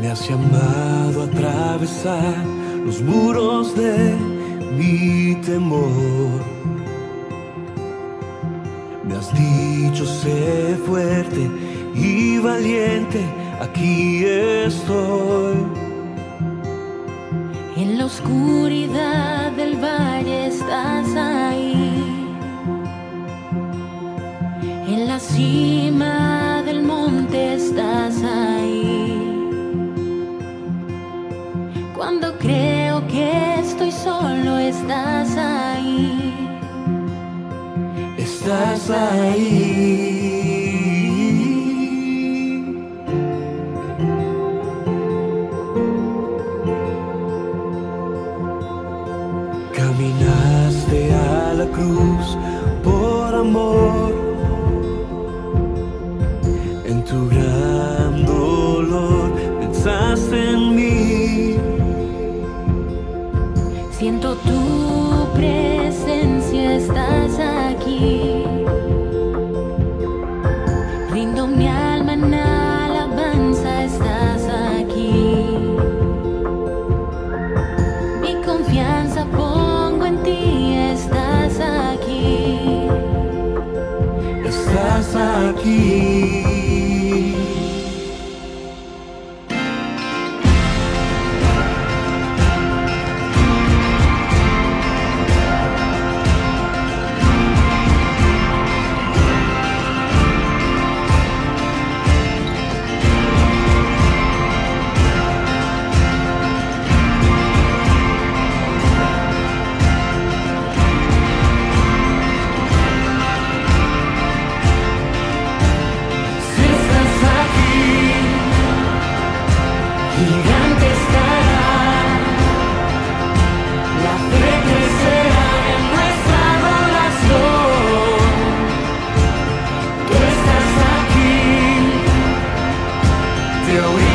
Me has llamado a atravesar los muros de mi temor. Me has dicho sé fuerte y valiente, aquí estoy. En la oscuridad del valle estás ahí. En la cima solo estás ahí. Estás ahí. Te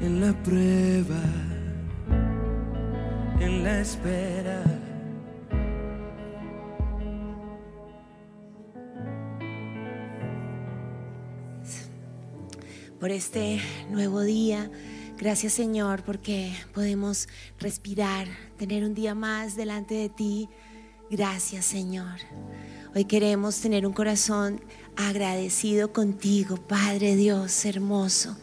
En la prueba, en la espera. por este nuevo día. Gracias Señor porque podemos respirar, tener un día más delante de ti. Gracias Señor. Hoy queremos tener un corazón agradecido contigo, Padre Dios hermoso.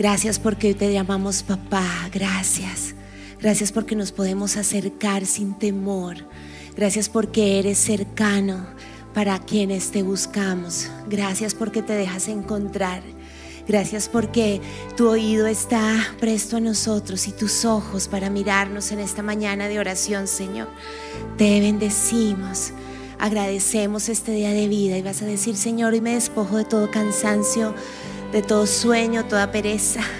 Gracias porque hoy te llamamos papá. Gracias. Gracias porque nos podemos acercar sin temor. Gracias porque eres cercano para quienes te buscamos. Gracias porque te dejas encontrar. Gracias porque tu oído está presto a nosotros y tus ojos para mirarnos en esta mañana de oración, Señor. Te bendecimos. Agradecemos este día de vida y vas a decir, Señor, hoy me despojo de todo cansancio, de todo sueño, toda pereza.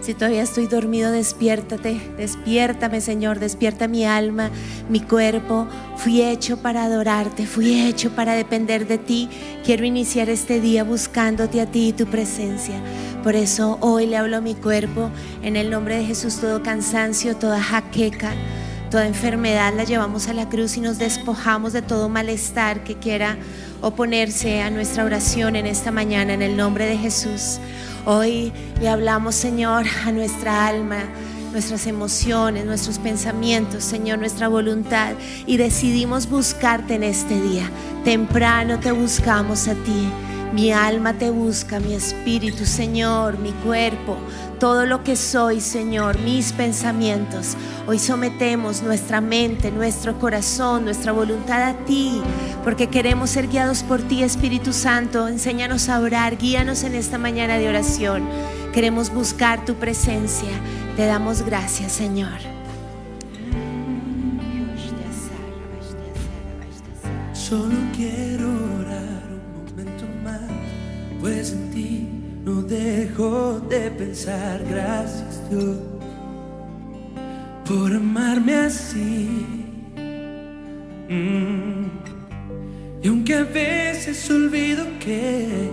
Si todavía estoy dormido, despiértate, despiértame, Señor, despierta mi alma, mi cuerpo. Fui hecho para adorarte, fui hecho para depender de ti. Quiero iniciar este día buscándote a ti y tu presencia. Por eso hoy le hablo a mi cuerpo en el nombre de Jesús, todo cansancio, toda jaqueca. Toda enfermedad la llevamos a la cruz y nos despojamos de todo malestar que quiera oponerse a nuestra oración en esta mañana en el nombre de Jesús. Hoy le hablamos, Señor, a nuestra alma, nuestras emociones, nuestros pensamientos, Señor, nuestra voluntad y decidimos buscarte en este día. Temprano te buscamos a ti. Mi alma te busca, mi espíritu, Señor, mi cuerpo, todo lo que soy, Señor, mis pensamientos. Hoy sometemos nuestra mente, nuestro corazón, nuestra voluntad a ti, porque queremos ser guiados por ti, Espíritu Santo. Enséñanos a orar, guíanos en esta mañana de oración. Queremos buscar tu presencia. Te damos gracias, Señor. Solo quiero pues en ti no dejo de pensar. Gracias Dios por amarme así. Mm. Y aunque a veces olvido que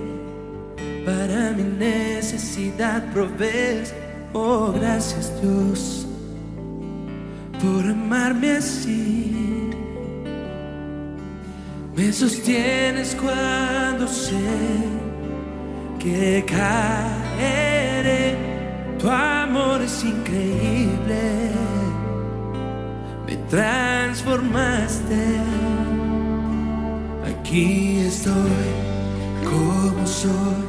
para mi necesidad provees, oh gracias Dios por amarme así. Me sostienes cuando sé que caeré. Tu amor es increíble. Me transformaste. Aquí estoy como soy.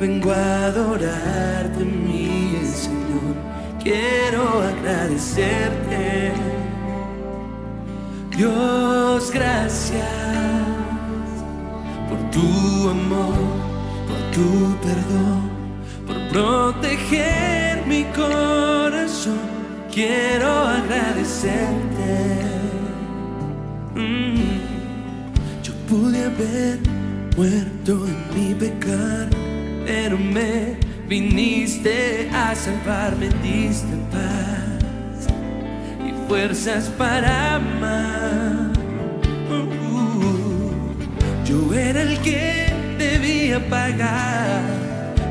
Vengo a adorarte, mi Señor. Quiero agradecerte. Dios, gracias por tu amor, tu perdón, por proteger mi corazón. Quiero agradecerte. Mm. Yo pude haber muerto en mi pecar, pero me viniste a salvarme, diste paz y fuerzas para amar. Uh, yo era el que debía pagar,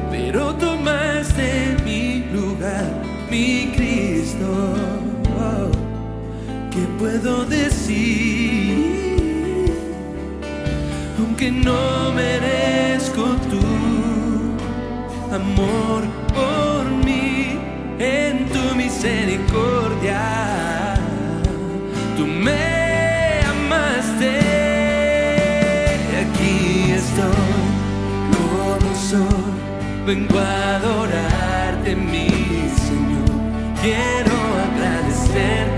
pero tomaste mi lugar, mi Cristo. ¿Qué puedo decir? Aunque no merezco tu amor por mí en tu misericordia. Tú me amaste, aquí estoy Vengo a adorarte, mi Señor. Quiero agradecerte.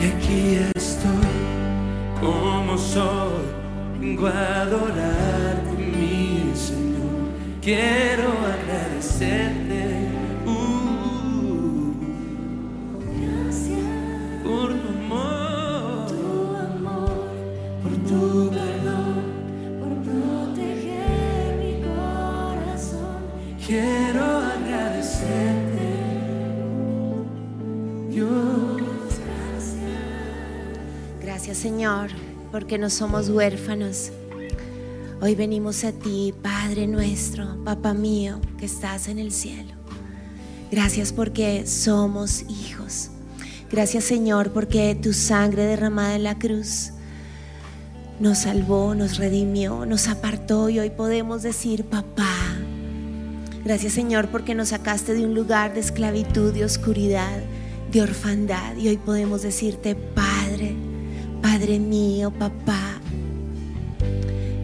Y aquí estoy como soy, vengo a adorarte, mi Señor. Quiero agradecerte Señor, porque no somos huérfanos. Hoy venimos a ti, Padre nuestro, Papá mío, que estás en el cielo. Gracias porque somos hijos. Gracias Señor porque tu sangre derramada en la cruz nos salvó, nos redimió, nos apartó y hoy podemos decir, papá. Gracias Señor porque nos sacaste de un lugar de esclavitud, de oscuridad, de orfandad y hoy podemos decirte, Padre, Padre mío, papá.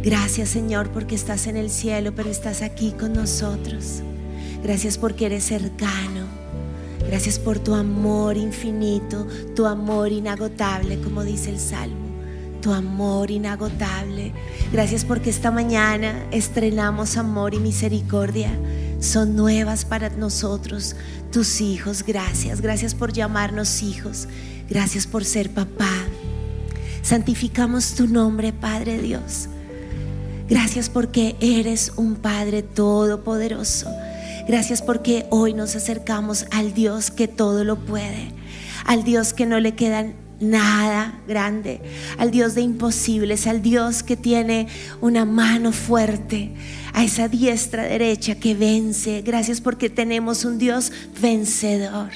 Gracias Señor porque estás en el cielo, pero estás aquí con nosotros. Gracias porque eres cercano. Gracias por tu amor infinito, tu amor inagotable, como dice el Salmo tu amor inagotable. Gracias porque esta mañana estrenamos amor y misericordia. Son nuevas para nosotros, tus hijos. Gracias, gracias por llamarnos hijos. Gracias por ser papá. Santificamos tu nombre, Padre Dios. Gracias porque eres un Padre todopoderoso. Gracias porque hoy nos acercamos al Dios que todo lo puede, al Dios que no le quedan nada grande, al Dios de imposibles, al Dios que tiene una mano fuerte, a esa diestra derecha que vence. Gracias porque tenemos un Dios vencedor.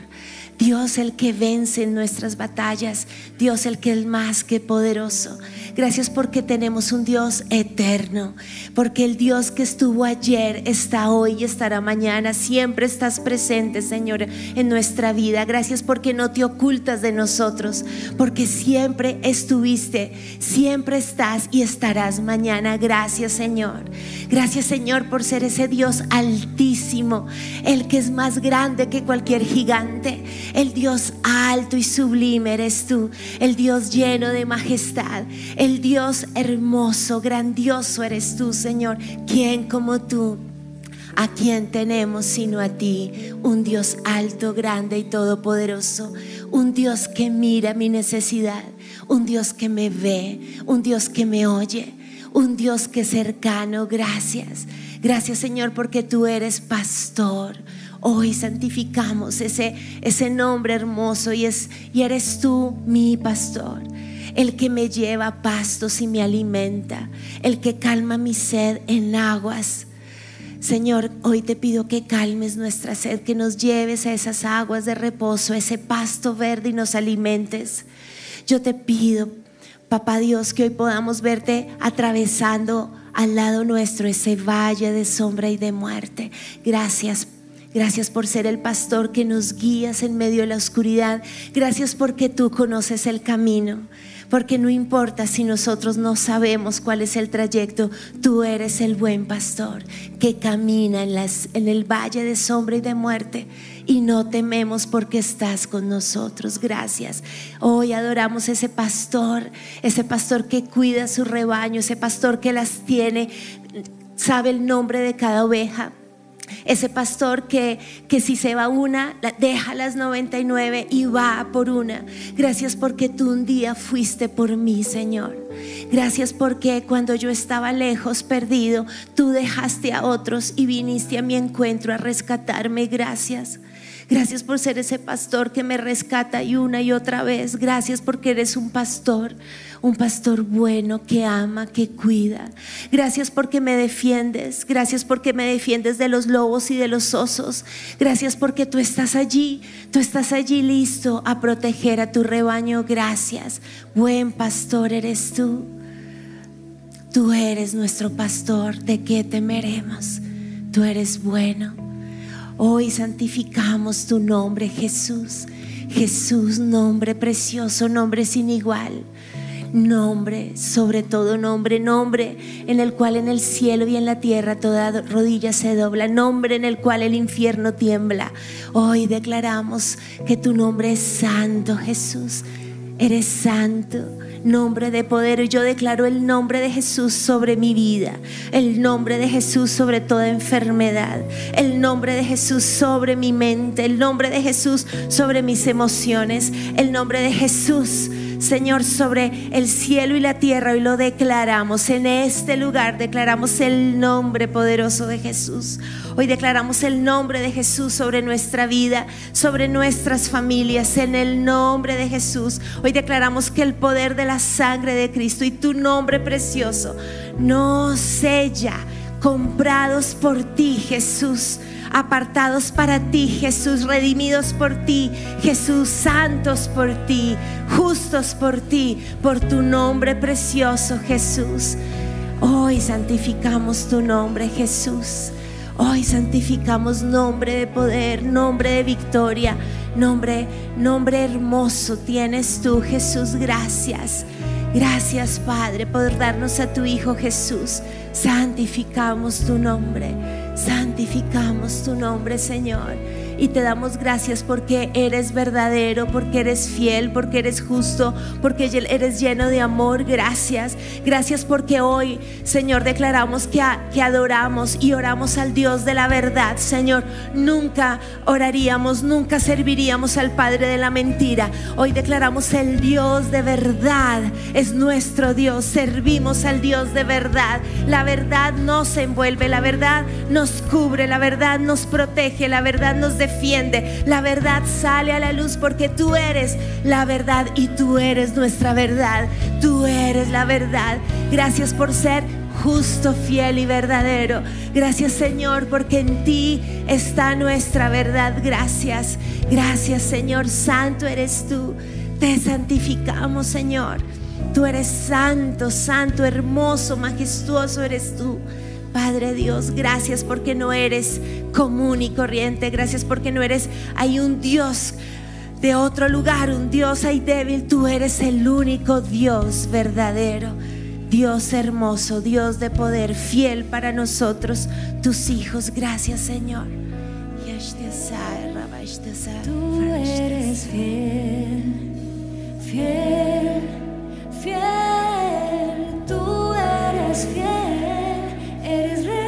Dios el que vence en nuestras batallas, Dios el que es más que poderoso. Gracias porque tenemos un Dios eterno, porque el Dios que estuvo ayer está hoy y estará mañana. Siempre estás presente, Señor, en nuestra vida. Gracias porque no te ocultas de nosotros, porque siempre estuviste, siempre estás y estarás mañana. Gracias, Señor. Gracias, Señor, por ser ese Dios altísimo, el que es más grande que cualquier gigante. El Dios alto y sublime eres tú, el Dios lleno de majestad, el Dios hermoso, grandioso eres tú, Señor. ¿Quién como tú? ¿A quién tenemos sino a ti? Un Dios alto, grande y todopoderoso. Un Dios que mira mi necesidad. Un Dios que me ve. Un Dios que me oye. Un Dios que es cercano. Gracias. Gracias Señor porque tú eres pastor. Hoy santificamos ese, ese nombre hermoso y, es, y eres tú mi pastor. El que me lleva pastos y me alimenta. El que calma mi sed en aguas. Señor, hoy te pido que calmes nuestra sed, que nos lleves a esas aguas de reposo, ese pasto verde y nos alimentes. Yo te pido, papá Dios, que hoy podamos verte atravesando al lado nuestro ese valle de sombra y de muerte. Gracias. Gracias por ser el pastor que nos guías en medio de la oscuridad. Gracias porque tú conoces el camino. Porque no importa si nosotros no sabemos cuál es el trayecto, tú eres el buen pastor que camina en, en el valle de sombra y de muerte y no tememos porque estás con nosotros. Gracias. Hoy adoramos ese pastor, ese pastor que cuida su rebaño, ese pastor que las tiene, sabe el nombre de cada oveja. Ese pastor que, que si se va una, deja las 99 y va por una. Gracias porque tú un día fuiste por mí, Señor. Gracias porque cuando yo estaba lejos, perdido, tú dejaste a otros y viniste a mi encuentro a rescatarme. Gracias. Gracias por ser ese pastor que me rescata y una y otra vez. Gracias porque eres un pastor, un pastor bueno que ama, que cuida. Gracias porque me defiendes. Gracias porque me defiendes de los lobos y de los osos. Gracias porque tú estás allí. Tú estás allí listo a proteger a tu rebaño. Gracias. Buen pastor eres tú. Tú eres nuestro pastor. ¿De qué temeremos? Tú eres bueno. Hoy santificamos tu nombre, Jesús. Jesús, nombre precioso, nombre sin igual. Nombre, sobre todo nombre, nombre en el cual en el cielo y en la tierra toda rodilla se dobla, nombre en el cual el infierno tiembla. Hoy declaramos que tu nombre es santo, Jesús. Eres santo, nombre de poder. Y yo declaro el nombre de Jesús sobre mi vida, el nombre de Jesús sobre toda enfermedad, el nombre de Jesús sobre mi mente, el nombre de Jesús sobre mis emociones, el nombre de Jesús. Señor, sobre el cielo y la tierra, hoy lo declaramos. En este lugar declaramos el nombre poderoso de Jesús. Hoy declaramos el nombre de Jesús sobre nuestra vida, sobre nuestras familias, en el nombre de Jesús. Hoy declaramos que el poder de la sangre de Cristo y tu nombre precioso nos sella, comprados por ti, Jesús apartados para ti, Jesús, redimidos por ti, Jesús, santos por ti, justos por ti, por tu nombre precioso, Jesús. Hoy santificamos tu nombre, Jesús. Hoy santificamos nombre de poder, nombre de victoria, nombre, nombre hermoso tienes tú, Jesús. Gracias. Gracias, Padre, por darnos a tu Hijo Jesús. Santificamos tu nombre. Santificamos tu nombre, Señor. Y te damos gracias porque eres verdadero, porque eres fiel, porque eres justo, porque eres lleno de amor. Gracias. Gracias porque hoy, Señor, declaramos que, que adoramos y oramos al Dios de la verdad. Señor, nunca oraríamos, nunca serviríamos al Padre de la mentira. Hoy declaramos el Dios de verdad. Es nuestro Dios. Servimos al Dios de verdad. La verdad nos envuelve, la verdad nos cubre, la verdad nos protege, la verdad nos defiende, la verdad sale a la luz porque tú eres la verdad y tú eres nuestra verdad, tú eres la verdad. Gracias por ser justo, fiel y verdadero. Gracias Señor porque en ti está nuestra verdad. Gracias, gracias Señor, santo eres tú. Te santificamos Señor. Tú eres santo, santo, hermoso, majestuoso eres tú. Padre Dios, gracias porque no eres común y corriente. Gracias porque no eres, hay un Dios de otro lugar, un Dios hay débil. Tú eres el único Dios verdadero. Dios hermoso, Dios de poder, fiel para nosotros, tus hijos. Gracias Señor. Tú eres fiel, fiel, fiel. Tú eres fiel, eres real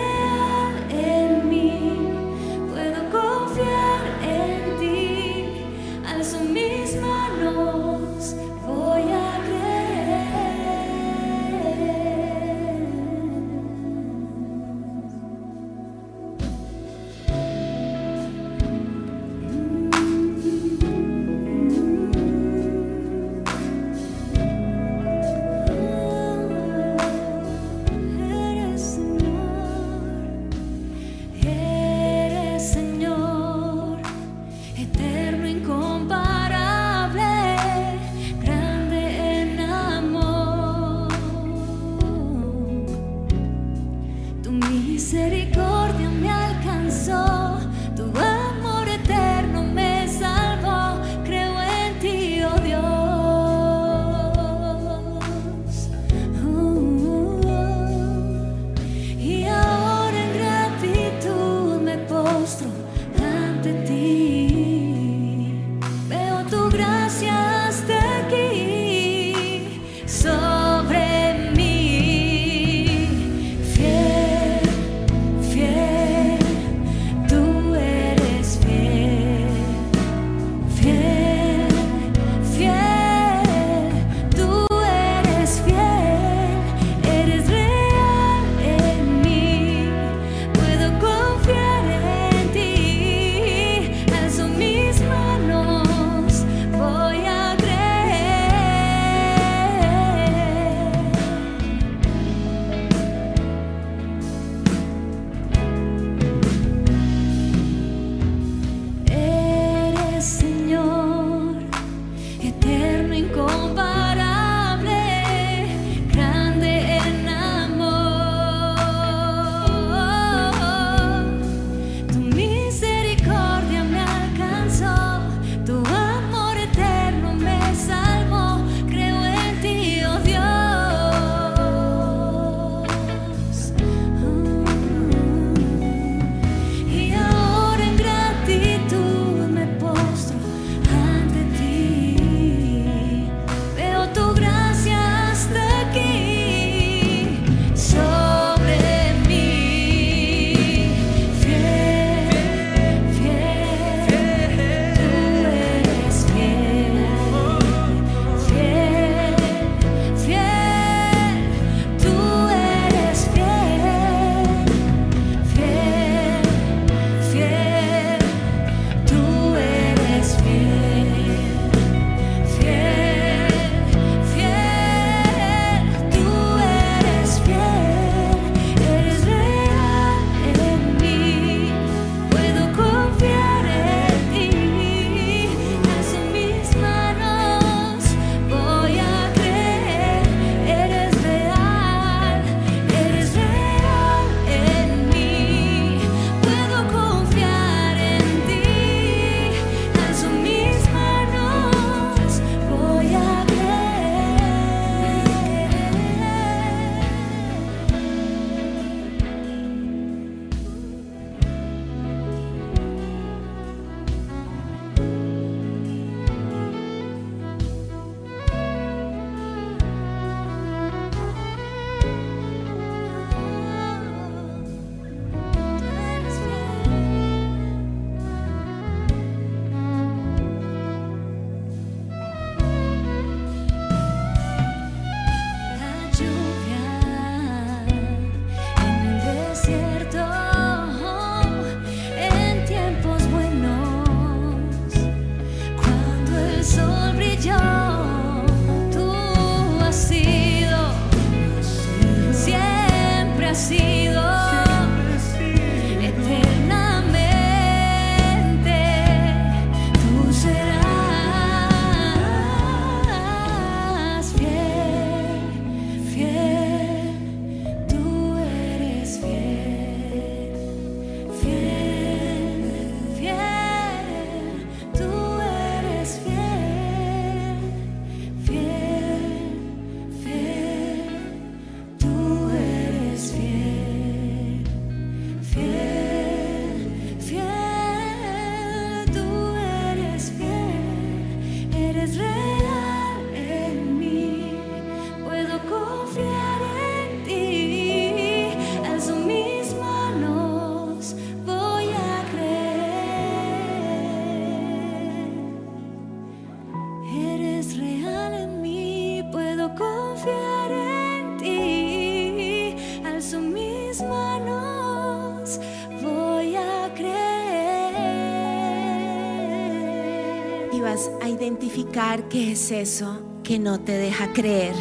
qué es eso que no te deja creer.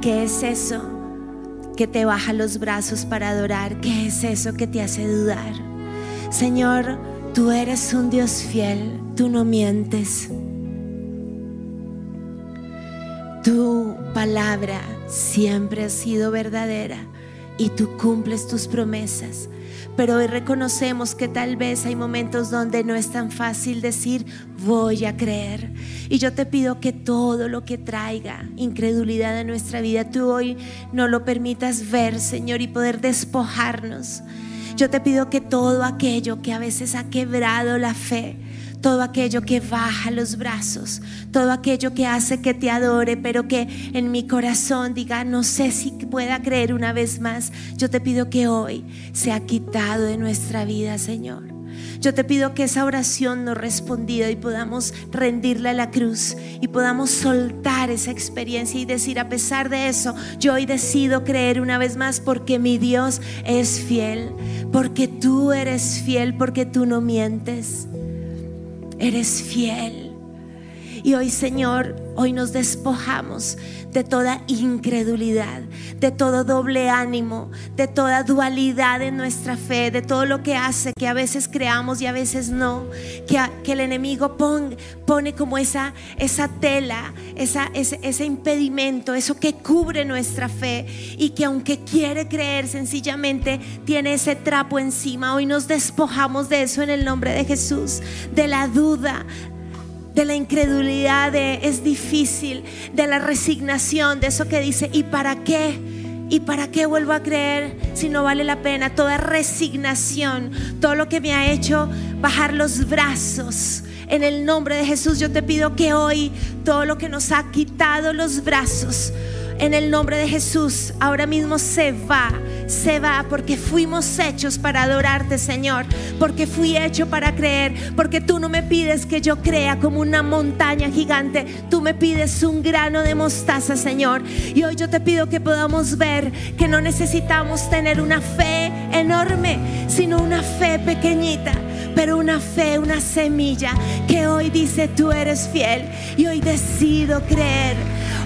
¿Qué es eso que te baja los brazos para adorar? ¿Qué es eso que te hace dudar? Señor, tú eres un Dios fiel, tú no mientes. Tu palabra siempre ha sido verdadera y tú cumples tus promesas. Pero hoy reconocemos que tal vez hay momentos donde no es tan fácil decir voy a creer. Y yo te pido que todo lo que traiga incredulidad a nuestra vida, tú hoy no lo permitas ver, Señor, y poder despojarnos. Yo te pido que todo aquello que a veces ha quebrado la fe, todo aquello que baja los brazos, todo aquello que hace que te adore, pero que en mi corazón diga, no sé si pueda creer una vez más, yo te pido que hoy sea quitado de nuestra vida, Señor. Yo te pido que esa oración no respondida y podamos rendirla a la cruz y podamos soltar esa experiencia y decir, a pesar de eso, yo hoy decido creer una vez más porque mi Dios es fiel, porque tú eres fiel, porque tú no mientes eres fiel. Y hoy, Señor, hoy nos despojamos de toda incredulidad, de todo doble ánimo, de toda dualidad en nuestra fe, de todo lo que hace que a veces creamos y a veces no, que, que el enemigo pon- pone como esa, esa tela, esa, ese, ese impedimento, eso que cubre nuestra fe y que aunque quiere creer sencillamente tiene ese trapo encima. Hoy nos despojamos de eso en el nombre de Jesús, de la duda, de la incredulidad, de es difícil, de la resignación, de eso que dice, ¿y para qué? ¿Y para qué vuelvo a creer si no vale la pena? Toda resignación, todo lo que me ha hecho bajar los brazos. En el nombre de Jesús yo te pido que hoy todo lo que nos ha quitado los brazos, en el nombre de Jesús, ahora mismo se va, se va, porque fuimos hechos para adorarte, Señor, porque fui hecho para creer, porque tú no me pides que yo crea como una montaña gigante, tú me pides un grano de mostaza, Señor. Y hoy yo te pido que podamos ver que no necesitamos tener una fe enorme, sino una fe pequeñita pero una fe, una semilla que hoy dice tú eres fiel y hoy decido creer.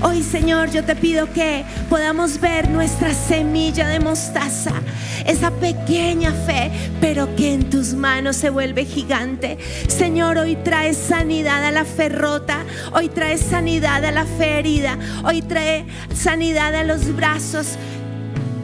Hoy Señor yo te pido que podamos ver nuestra semilla de mostaza, esa pequeña fe, pero que en tus manos se vuelve gigante. Señor, hoy trae sanidad a la fe rota, hoy trae sanidad a la fe herida, hoy trae sanidad a los brazos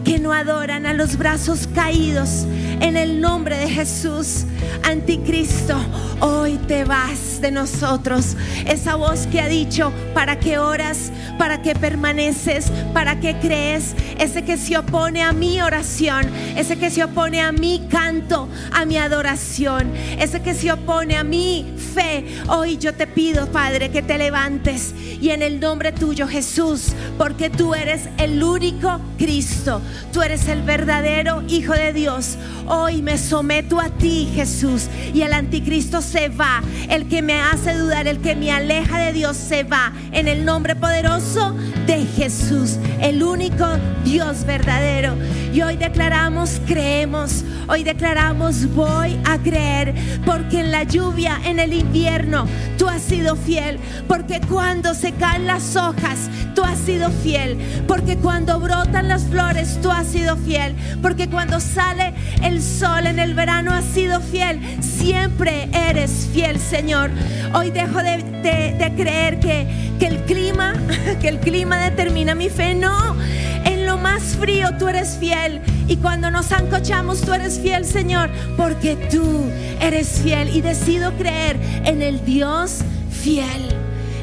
que no adoran a los brazos caídos. En el nombre de Jesús, anticristo, hoy te vas de nosotros. Esa voz que ha dicho, ¿para qué oras? ¿Para qué permaneces? ¿Para qué crees? Ese que se opone a mi oración, ese que se opone a mi canto, a mi adoración, ese que se opone a mi fe. Hoy yo te pido, Padre, que te levantes y en el nombre tuyo, Jesús, porque tú eres el único Cristo, tú eres el verdadero Hijo de Dios. Hoy me someto a ti, Jesús, y el anticristo se va. El que me hace dudar, el que me aleja de Dios se va. En el nombre poderoso de Jesús, el único Dios verdadero. Y hoy declaramos, creemos, hoy declaramos, voy a creer, porque en la lluvia, en el invierno, tú has sido fiel, porque cuando se caen las hojas, tú has sido fiel, porque cuando brotan las flores, tú has sido fiel, porque cuando sale el sol en el verano, has sido fiel, siempre eres fiel, Señor. Hoy dejo de, creer que, que el clima, que el clima determina mi fe, no. En lo más frío tú eres fiel y cuando nos ancochamos tú eres fiel, Señor, porque tú eres fiel y decido creer en el Dios fiel,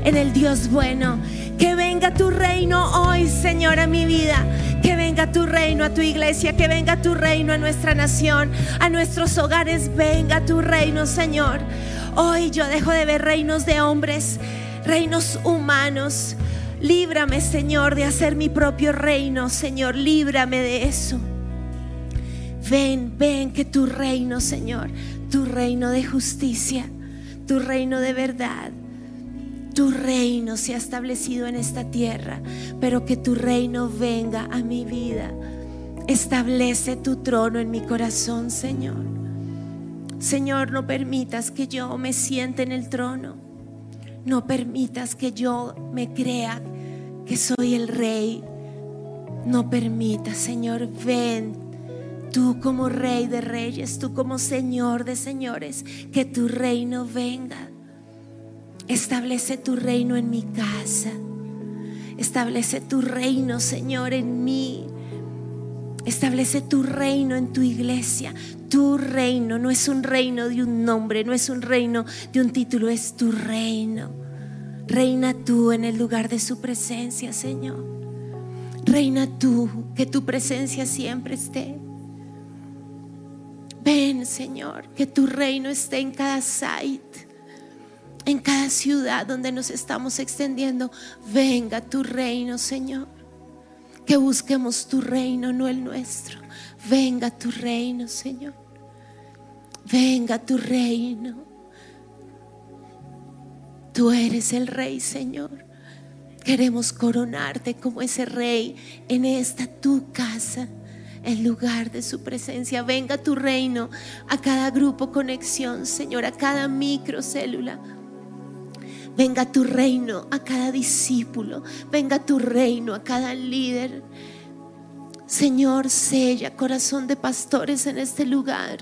en el Dios bueno. Que venga tu reino hoy, Señor, a mi vida. Que venga tu reino a tu iglesia, que venga tu reino a nuestra nación, a nuestros hogares. Venga tu reino, Señor. Hoy yo dejo de ver reinos de hombres, reinos humanos. Líbrame, Señor, de hacer mi propio reino, Señor. Líbrame de eso. Ven, ven que tu reino, Señor, tu reino de justicia, tu reino de verdad, tu reino se ha establecido en esta tierra, pero que tu reino venga a mi vida. Establece tu trono en mi corazón, Señor. Señor, no permitas que yo me siente en el trono. No permitas que yo me crea que soy el rey. No permitas, Señor, ven tú como rey de reyes, tú como Señor de señores, que tu reino venga. Establece tu reino en mi casa. Establece tu reino, Señor, en mí. Establece tu reino en tu iglesia. Tu reino no es un reino de un nombre, no es un reino de un título, es tu reino. Reina tú en el lugar de su presencia, Señor. Reina tú, que tu presencia siempre esté. Ven, Señor, que tu reino esté en cada site, en cada ciudad donde nos estamos extendiendo. Venga tu reino, Señor. Que busquemos tu reino, no el nuestro. Venga tu reino, Señor. Venga tu reino. Tú eres el rey, Señor. Queremos coronarte como ese rey en esta tu casa, en lugar de su presencia. Venga tu reino a cada grupo conexión, Señor, a cada microcélula. Venga tu reino a cada discípulo. Venga tu reino a cada líder. Señor, sella corazón de pastores en este lugar.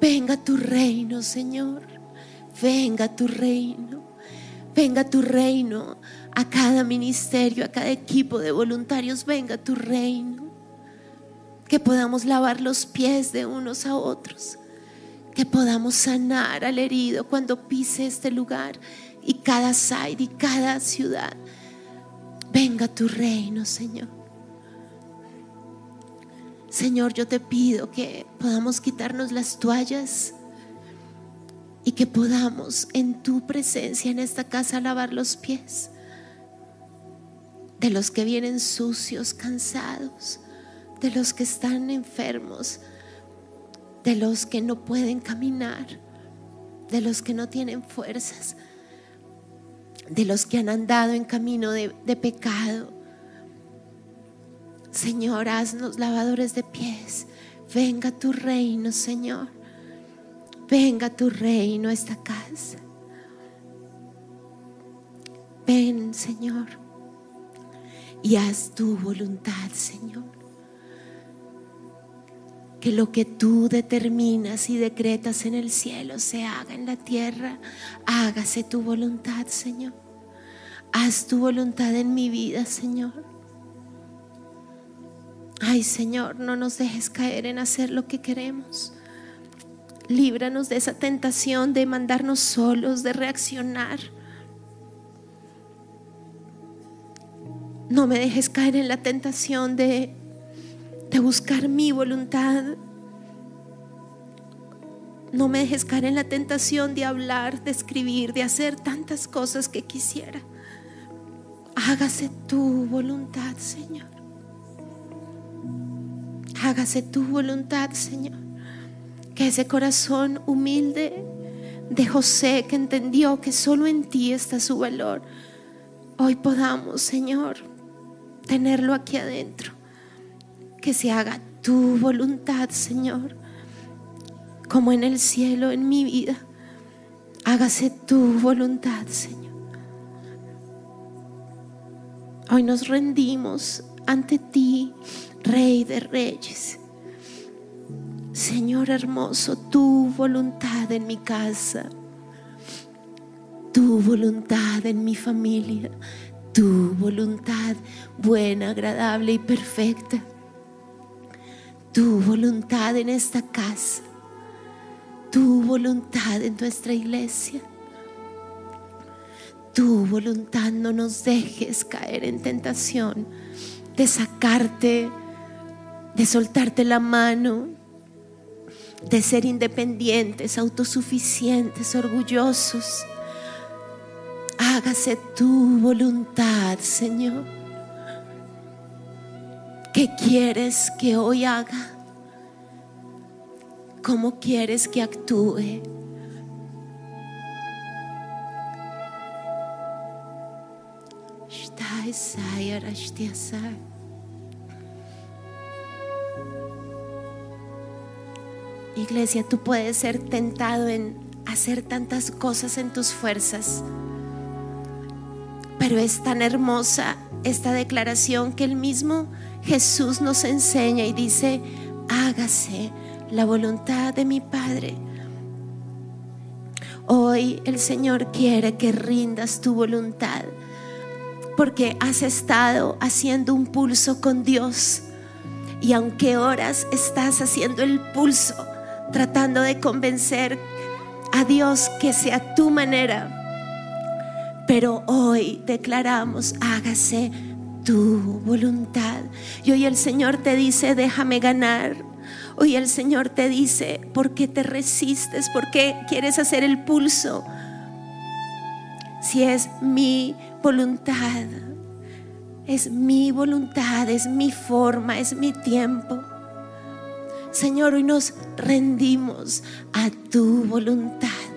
Venga tu reino, Señor. Venga tu reino. Venga tu reino a cada ministerio, a cada equipo de voluntarios. Venga tu reino. Que podamos lavar los pies de unos a otros. Que podamos sanar al herido cuando pise este lugar y cada side y cada ciudad. Venga tu reino, Señor. Señor, yo te pido que podamos quitarnos las toallas y que podamos en tu presencia en esta casa lavar los pies de los que vienen sucios, cansados, de los que están enfermos, de los que no pueden caminar, de los que no tienen fuerzas, de los que han andado en camino de, de pecado. Señor, haznos lavadores de pies. Venga tu reino, Señor. Venga tu reino a esta casa. Ven, Señor, y haz tu voluntad, Señor. Que lo que tú determinas y decretas en el cielo se haga en la tierra. Hágase tu voluntad, Señor. Haz tu voluntad en mi vida, Señor. Ay, Señor, no nos dejes caer en hacer lo que queremos. Líbranos de esa tentación de mandarnos solos, de reaccionar. No me dejes caer en la tentación de, de buscar mi voluntad. No me dejes caer en la tentación de hablar, de escribir, de hacer tantas cosas que quisiera. Hágase tu voluntad, Señor. Hágase tu voluntad, Señor. Que ese corazón humilde de José que entendió que solo en ti está su valor, hoy podamos, Señor, tenerlo aquí adentro. Que se haga tu voluntad, Señor, como en el cielo, en mi vida. Hágase tu voluntad, Señor. Hoy nos rendimos ante ti, Rey de Reyes. Señor hermoso, tu voluntad en mi casa, tu voluntad en mi familia, tu voluntad buena, agradable y perfecta, tu voluntad en esta casa, tu voluntad en nuestra iglesia. Tu voluntad no nos dejes caer en tentación de sacarte, de soltarte la mano, de ser independientes, autosuficientes, orgullosos. Hágase tu voluntad, Señor. ¿Qué quieres que hoy haga? ¿Cómo quieres que actúe? Iglesia, tú puedes ser tentado en hacer tantas cosas en tus fuerzas. Pero es tan hermosa esta declaración que el mismo Jesús nos enseña y dice, hágase la voluntad de mi Padre. Hoy el Señor quiere que rindas tu voluntad porque has estado haciendo un pulso con Dios y aunque horas estás haciendo el pulso tratando de convencer a Dios que sea tu manera, pero hoy declaramos, hágase tu voluntad. Y hoy el Señor te dice, déjame ganar. Hoy el Señor te dice, ¿por qué te resistes? ¿Por qué quieres hacer el pulso? Si es mi voluntad, es mi voluntad, es mi forma, es mi tiempo. Señor, hoy nos rendimos a tu voluntad.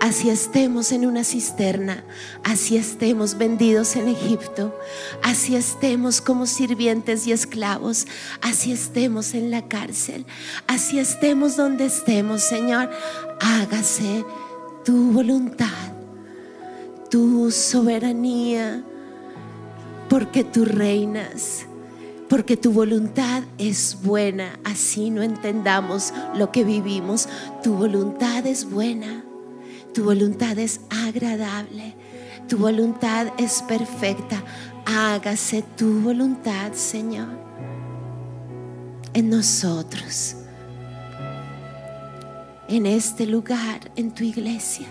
Así estemos en una cisterna, así estemos vendidos en Egipto, así estemos como sirvientes y esclavos, así estemos en la cárcel, así estemos donde estemos, Señor, hágase tu voluntad, tu soberanía, porque tú reinas porque tu voluntad es buena, así no entendamos lo que vivimos, tu voluntad es buena. Tu voluntad es agradable. Tu voluntad es perfecta. Hágase tu voluntad, Señor, en nosotros, en este lugar, en tu iglesia.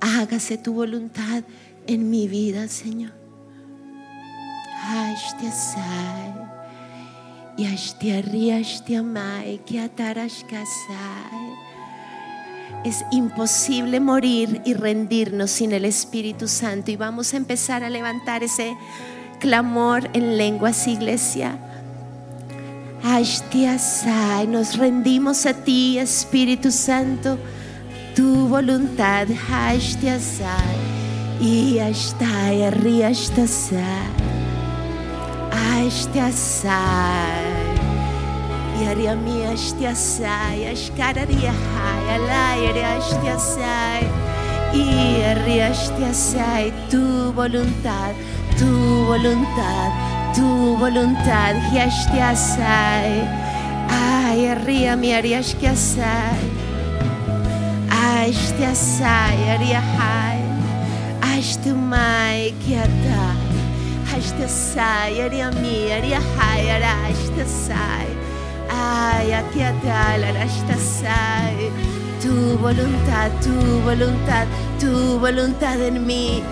Hágase tu voluntad en mi vida, Señor. Y hashte riashte amai, que atarashkasai. Es imposible morir y rendirnos sin el Espíritu Santo. Y vamos a empezar a levantar ese clamor en lenguas, iglesia. Ashtiasai, nos rendimos a ti, Espíritu Santo, tu voluntad. Ashtiasai, y ashtai, riashtasai. Ashtiasai. Yariami ashtiasai, ashkararia hai, alayre ashtiasai. Y ashtiasai, tu voluntad, tu voluntad, tu voluntad, ashtiasai. Ay, arriami ariashkiasai. Ashtiasai, ariahai. Ashtumai kiatai. Ashtiasai, ariami, ariahai, arashtiasai. Ay, aquí sai. Tu voluntad, tu voluntad, tu voluntad en mí.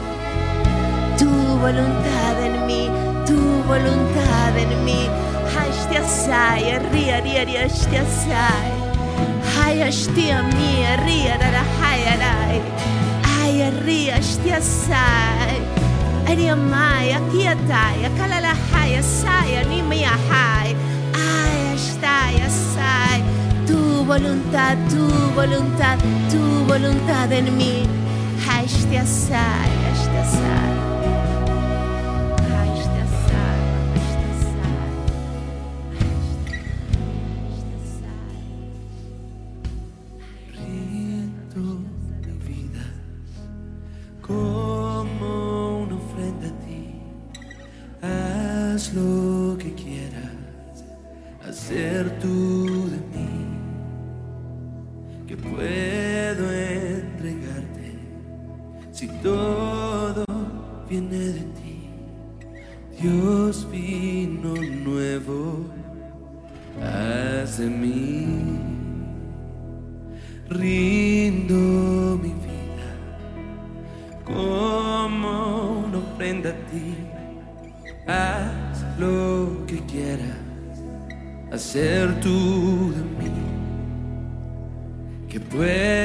Tu voluntad en mí, tu voluntad en mí. Hashtiasai, ria, ria, ria, hashtiasai. Ay, hashtia mía, ria, rara, hay, arai. Ay, ria, hashtiasai. Aria mai, aquí atai, akalala, hay, asai, anima, hay. Ay, astai, asai. Tu voluntad, tu voluntad, tu voluntad en mí. Hashti asai, hashti asai. Si todo viene de ti. Dios vino nuevo, haz de mí rindo mi vida como una ofrenda a ti. Haz lo que quieras hacer tú de mí, que puedo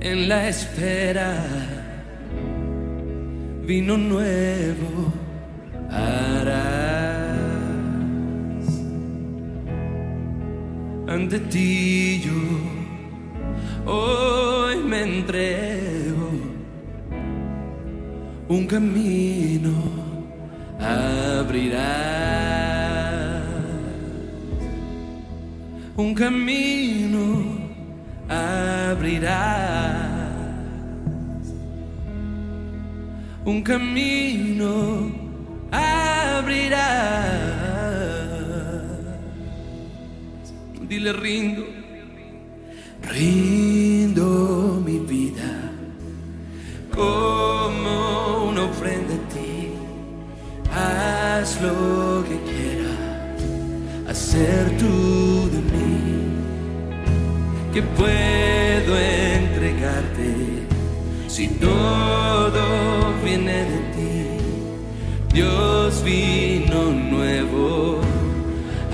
en la espera. Vino nuevo harás. Ante ti yo hoy me entrego. Un camino abrirás. Un camino abrirás un camino abrirás dile rindo rindo mi vida como una ofrenda a ti. Haz lo que quieras hacer tu que puedo entregarte si todo viene de ti. Dios vino nuevo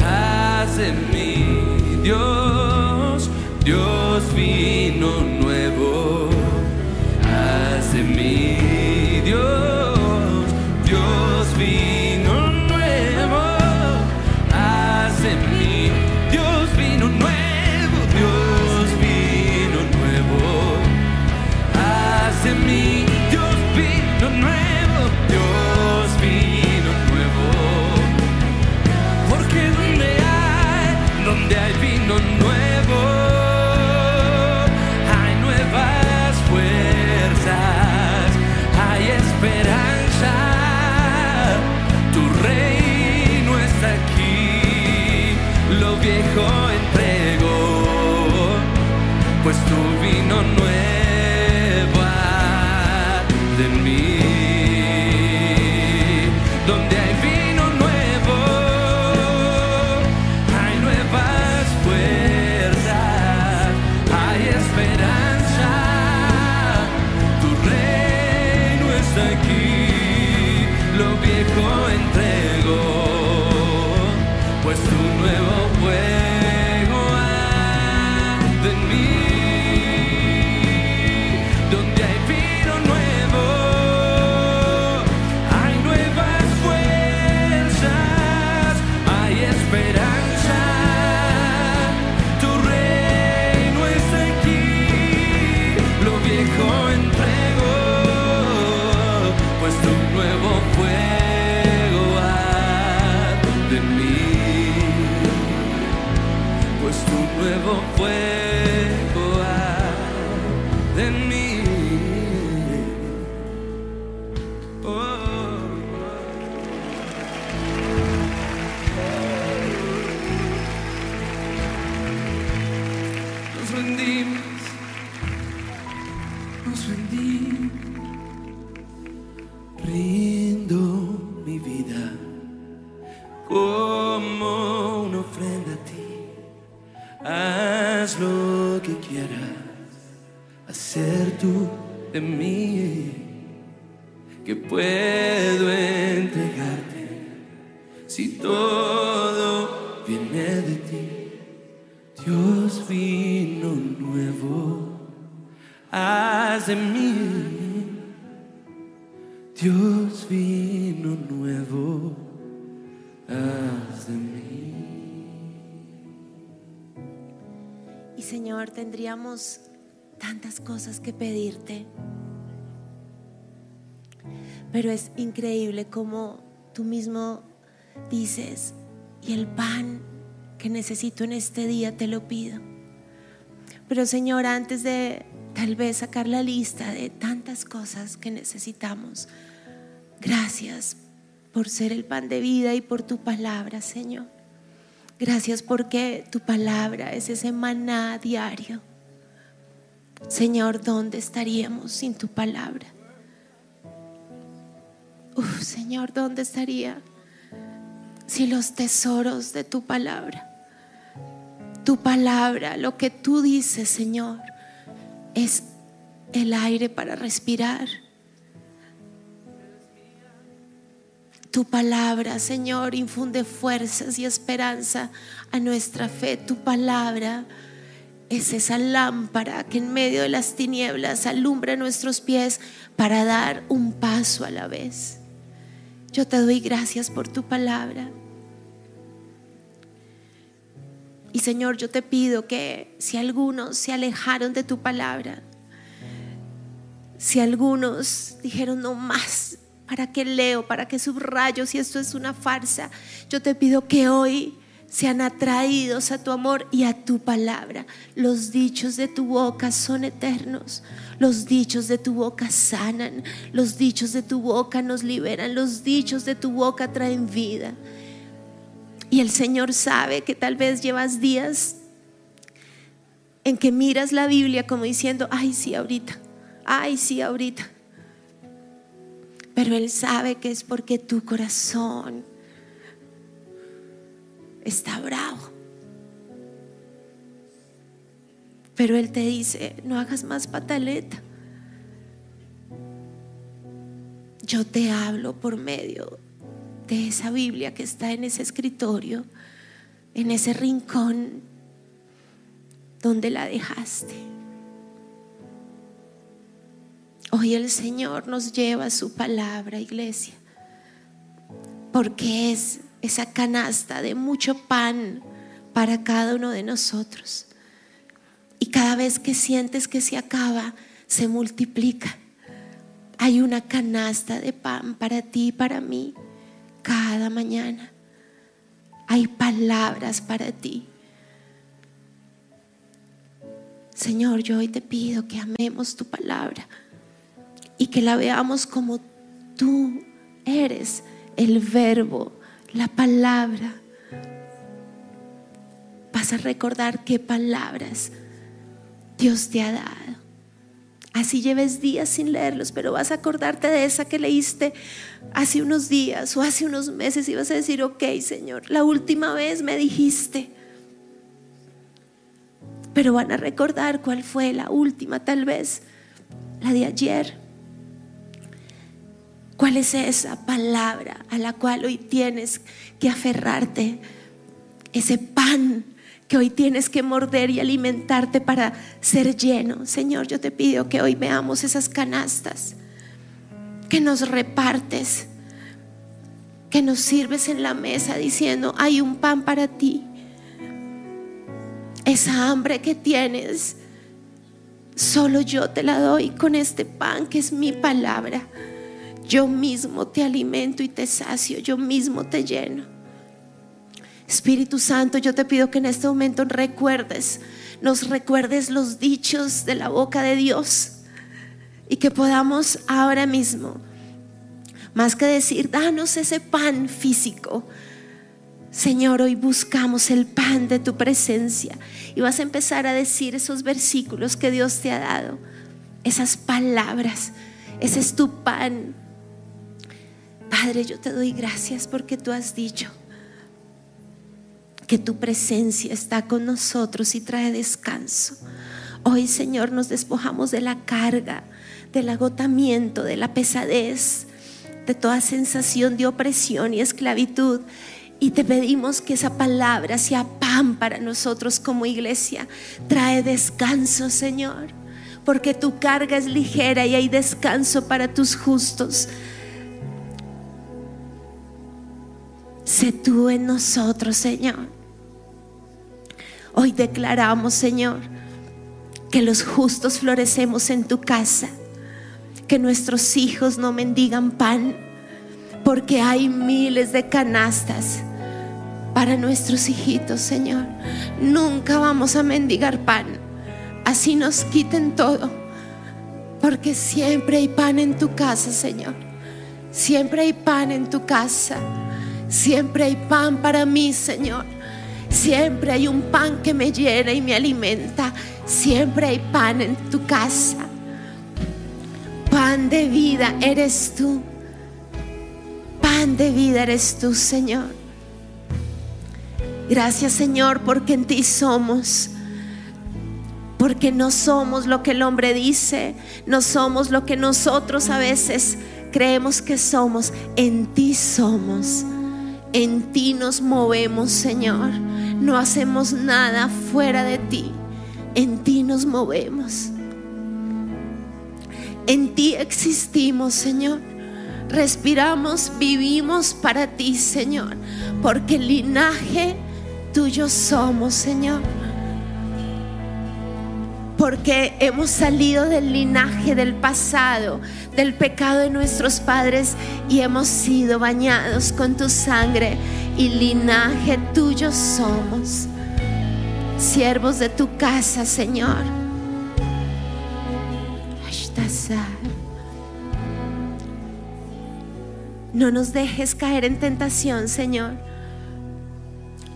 hace mí. Dios, Dios vino nuevo. Tantas cosas que pedirte. Pero es increíble como tú mismo dices, y el pan que necesito en este día te lo pido. Pero Señor, antes de tal vez sacar la lista de tantas cosas que necesitamos, gracias por ser el pan de vida y por tu palabra, Señor. Gracias porque tu palabra es ese maná diario. Señor, ¿dónde estaríamos sin tu palabra? Uf, Señor, ¿dónde estaría si los tesoros de tu palabra, tu palabra, lo que tú dices, Señor, es el aire para respirar? Tu palabra, Señor, infunde fuerzas y esperanza a nuestra fe. Tu palabra es esa lámpara que en medio de las tinieblas alumbra nuestros pies para dar un paso a la vez. Yo te doy gracias por tu palabra. Y Señor, yo te pido que si algunos se alejaron de tu palabra, si algunos dijeron no más, ¿para qué leo? ¿Para qué subrayo si esto es una farsa? Yo te pido que hoy sean atraídos a tu amor y a tu palabra. Los dichos de tu boca son eternos. Los dichos de tu boca sanan. Los dichos de tu boca nos liberan. Los dichos de tu boca traen vida. Y el Señor sabe que tal vez llevas días en que miras la Biblia como diciendo, ay, sí, ahorita. Ay, sí, ahorita. Pero Él sabe que es porque tu corazón está bravo. Pero Él te dice, no hagas más pataleta. Yo te hablo por medio de esa Biblia que está en ese escritorio, en ese rincón donde la dejaste. Hoy el Señor nos lleva su palabra, iglesia, porque es esa canasta de mucho pan para cada uno de nosotros. Y cada vez que sientes que se acaba, se multiplica. Hay una canasta de pan para ti y para mí cada mañana. Hay palabras para ti. Señor, yo hoy te pido que amemos tu palabra y que la veamos como tú eres el verbo la palabra, vas a recordar qué palabras Dios te ha dado. Así lleves días sin leerlos, pero vas a acordarte de esa que leíste hace unos días o hace unos meses y vas a decir, ok Señor, la última vez me dijiste. Pero van a recordar cuál fue la última, tal vez la de ayer. ¿Cuál es esa palabra a la cual hoy tienes que aferrarte? Ese pan que hoy tienes que morder y alimentarte para ser lleno. Señor, yo te pido que hoy veamos esas canastas, que nos repartes, que nos sirves en la mesa diciendo, hay un pan para ti. Esa hambre que tienes, solo yo te la doy con este pan que es mi palabra. Yo mismo te alimento y te sacio, yo mismo te lleno. Espíritu Santo, yo te pido que en este momento recuerdes, nos recuerdes los dichos de la boca de Dios y que podamos ahora mismo, más que decir, danos ese pan físico, Señor, hoy buscamos el pan de tu presencia y vas a empezar a decir esos versículos que Dios te ha dado, esas palabras, ese es tu pan Padre, yo te doy gracias porque tú has dicho que tu presencia está con nosotros y trae descanso. Hoy, Señor, nos despojamos de la carga, del agotamiento, de la pesadez, de toda sensación de opresión y esclavitud. Y te pedimos que esa palabra sea pan para nosotros como iglesia. Trae descanso, Señor, porque tu carga es ligera y hay descanso para tus justos. Sé tú en nosotros, Señor. Hoy declaramos, Señor, que los justos florecemos en tu casa, que nuestros hijos no mendigan pan, porque hay miles de canastas para nuestros hijitos, Señor. Nunca vamos a mendigar pan, así nos quiten todo, porque siempre hay pan en tu casa, Señor. Siempre hay pan en tu casa. Siempre hay pan para mí, Señor. Siempre hay un pan que me llena y me alimenta. Siempre hay pan en tu casa. Pan de vida eres tú. Pan de vida eres tú, Señor. Gracias, Señor, porque en ti somos. Porque no somos lo que el hombre dice. No somos lo que nosotros a veces creemos que somos. En ti somos. En ti nos movemos, Señor. No hacemos nada fuera de ti. En ti nos movemos. En ti existimos, Señor. Respiramos, vivimos para ti, Señor. Porque linaje tuyo somos, Señor. Porque hemos salido del linaje del pasado, del pecado de nuestros padres y hemos sido bañados con tu sangre y linaje tuyo somos. Siervos de tu casa, Señor. No nos dejes caer en tentación, Señor.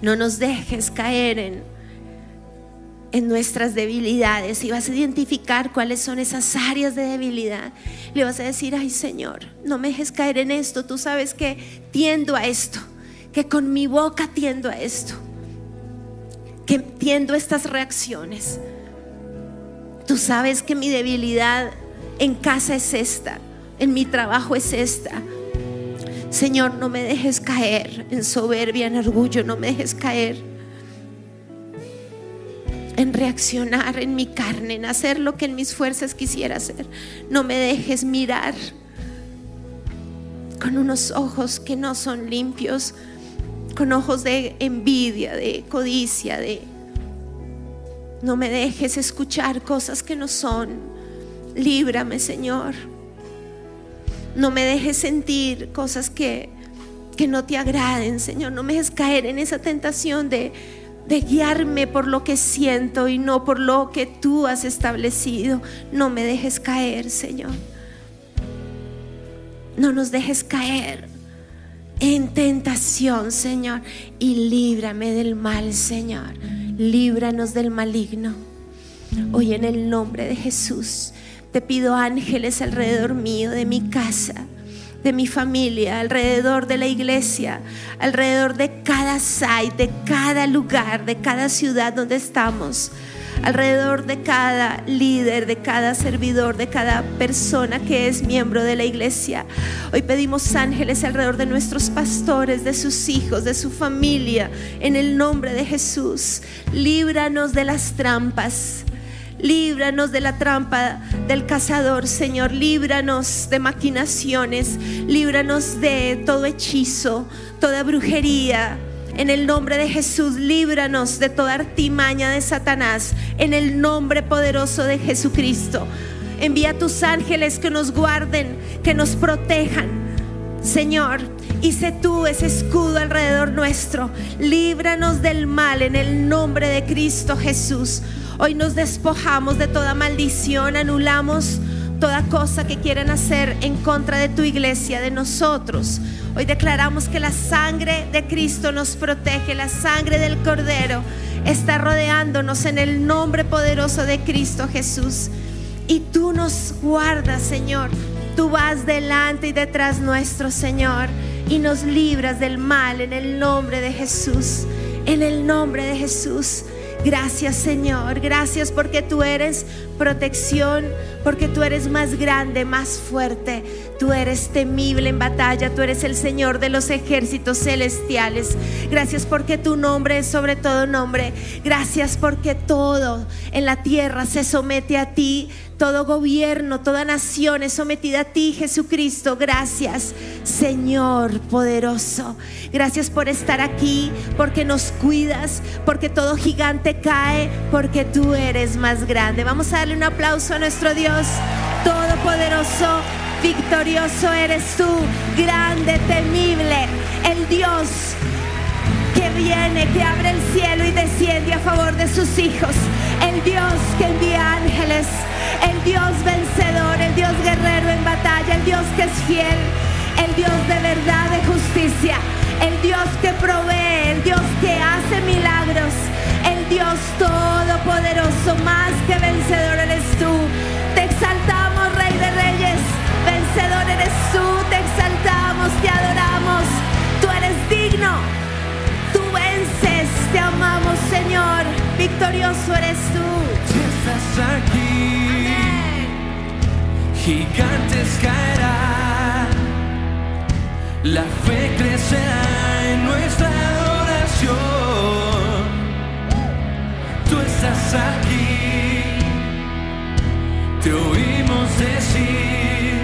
No nos dejes caer en, en nuestras debilidades y vas a identificar cuáles son esas áreas de debilidad. Le vas a decir, ay Señor, no me dejes caer en esto. Tú sabes que tiendo a esto, que con mi boca tiendo a esto, que tiendo estas reacciones. Tú sabes que mi debilidad en casa es esta, en mi trabajo es esta. Señor, no me dejes caer en soberbia, en orgullo, no me dejes caer en reaccionar en mi carne, en hacer lo que en mis fuerzas quisiera hacer. No me dejes mirar con unos ojos que no son limpios, con ojos de envidia, de codicia, de... No me dejes escuchar cosas que no son. Líbrame, Señor. No me dejes sentir cosas que, que no te agraden, Señor. No me dejes caer en esa tentación de, de guiarme por lo que siento y no por lo que tú has establecido. No me dejes caer, Señor. No nos dejes caer en tentación, Señor. Y líbrame del mal, Señor. Líbranos del maligno. Hoy en el nombre de Jesús te pido ángeles alrededor mío, de mi casa, de mi familia, alrededor de la iglesia, alrededor de cada site, de cada lugar, de cada ciudad donde estamos, alrededor de cada líder, de cada servidor, de cada persona que es miembro de la iglesia. Hoy pedimos ángeles alrededor de nuestros pastores, de sus hijos, de su familia, en el nombre de Jesús. Líbranos de las trampas. Líbranos de la trampa del cazador, Señor. Líbranos de maquinaciones. Líbranos de todo hechizo, toda brujería. En el nombre de Jesús, líbranos de toda artimaña de Satanás. En el nombre poderoso de Jesucristo. Envía tus ángeles que nos guarden, que nos protejan. Señor, sé tú ese escudo alrededor nuestro. Líbranos del mal en el nombre de Cristo Jesús. Hoy nos despojamos de toda maldición, anulamos toda cosa que quieran hacer en contra de tu iglesia, de nosotros. Hoy declaramos que la sangre de Cristo nos protege, la sangre del Cordero está rodeándonos en el nombre poderoso de Cristo Jesús. Y tú nos guardas, Señor. Tú vas delante y detrás nuestro, Señor, y nos libras del mal en el nombre de Jesús. En el nombre de Jesús. Gracias Señor, gracias porque tú eres protección, porque tú eres más grande, más fuerte, tú eres temible en batalla, tú eres el Señor de los ejércitos celestiales. Gracias porque tu nombre es sobre todo nombre. Gracias porque todo en la tierra se somete a ti. Todo gobierno, toda nación es sometida a ti, Jesucristo. Gracias, Señor poderoso. Gracias por estar aquí, porque nos cuidas, porque todo gigante cae, porque tú eres más grande. Vamos a darle un aplauso a nuestro Dios todopoderoso. Victorioso eres tú, grande, temible, el Dios viene, que abre el cielo y desciende a favor de sus hijos. El Dios que envía ángeles, el Dios vencedor, el Dios guerrero en batalla, el Dios que es fiel, el Dios de verdad, de justicia, el Dios que provee, el Dios que hace milagros, el Dios todopoderoso, más que vencedor eres tú. Te exaltamos, Señor, victorioso eres tú. Si estás aquí, gigantes caerán, la fe crecerá en nuestra adoración. Tú estás aquí, te oímos decir,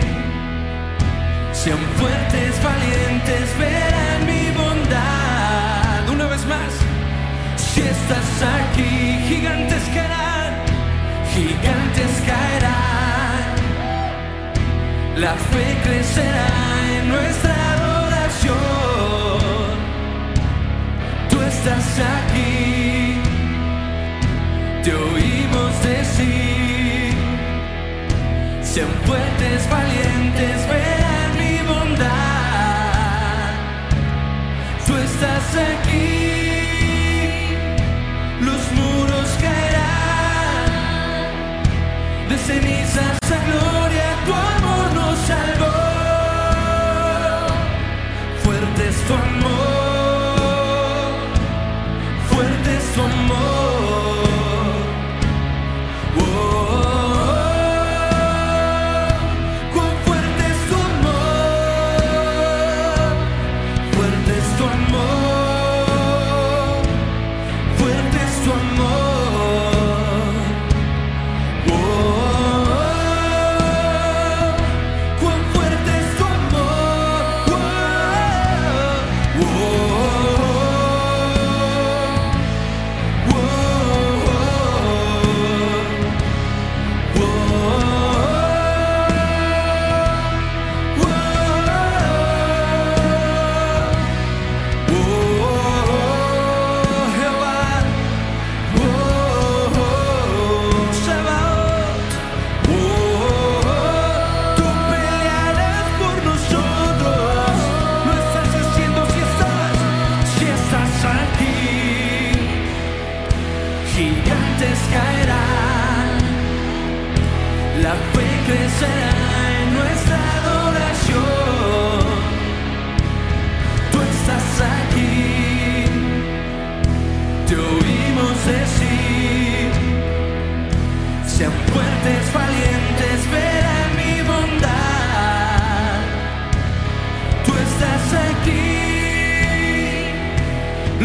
sean fuertes, valientes, verán mi estás aquí, gigantes caerán, gigantes caerán. La fe crecerá en nuestra adoración. Tú estás aquí, te oímos decir, sean fuertes, valientes, verán mi bondad. Tú estás aquí, de cenizas a gloria,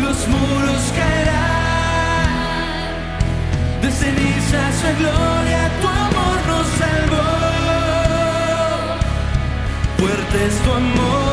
los muros caerán, de cenizas a gloria, tu amor nos salvó. Fuerte es tu amor,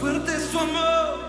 Fuerte es tu amor.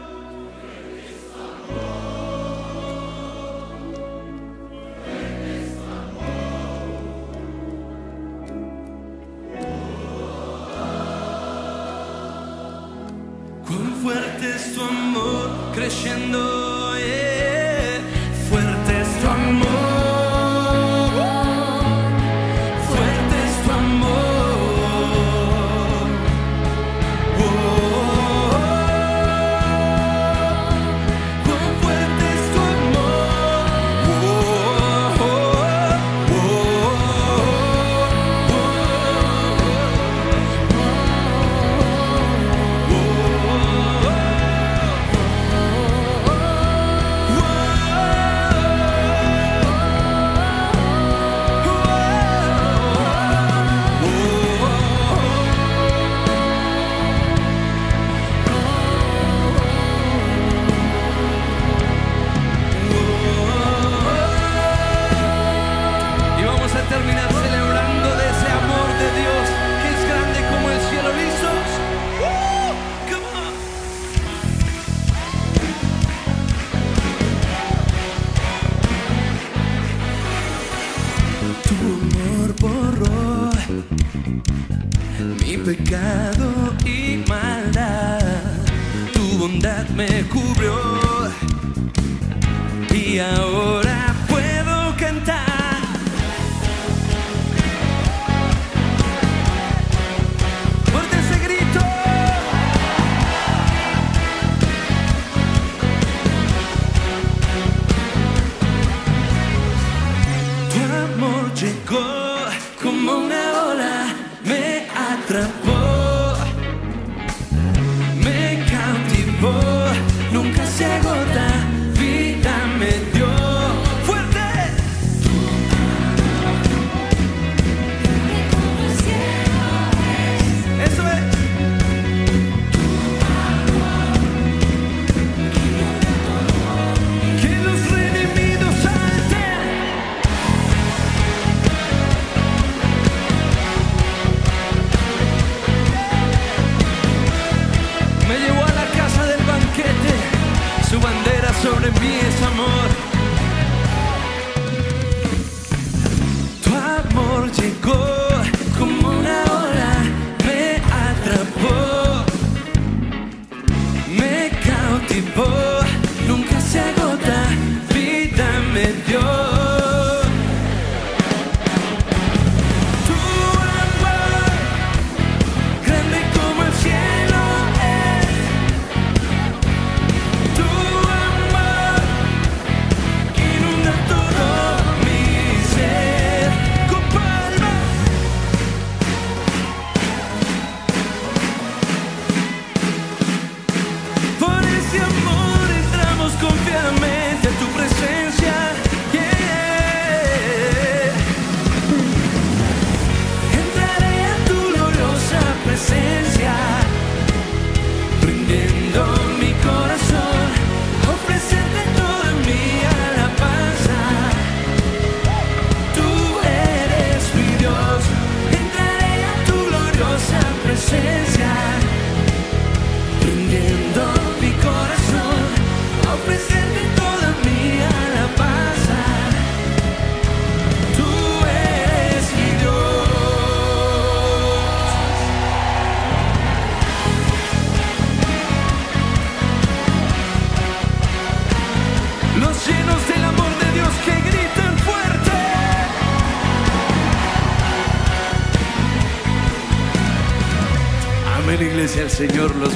Señor los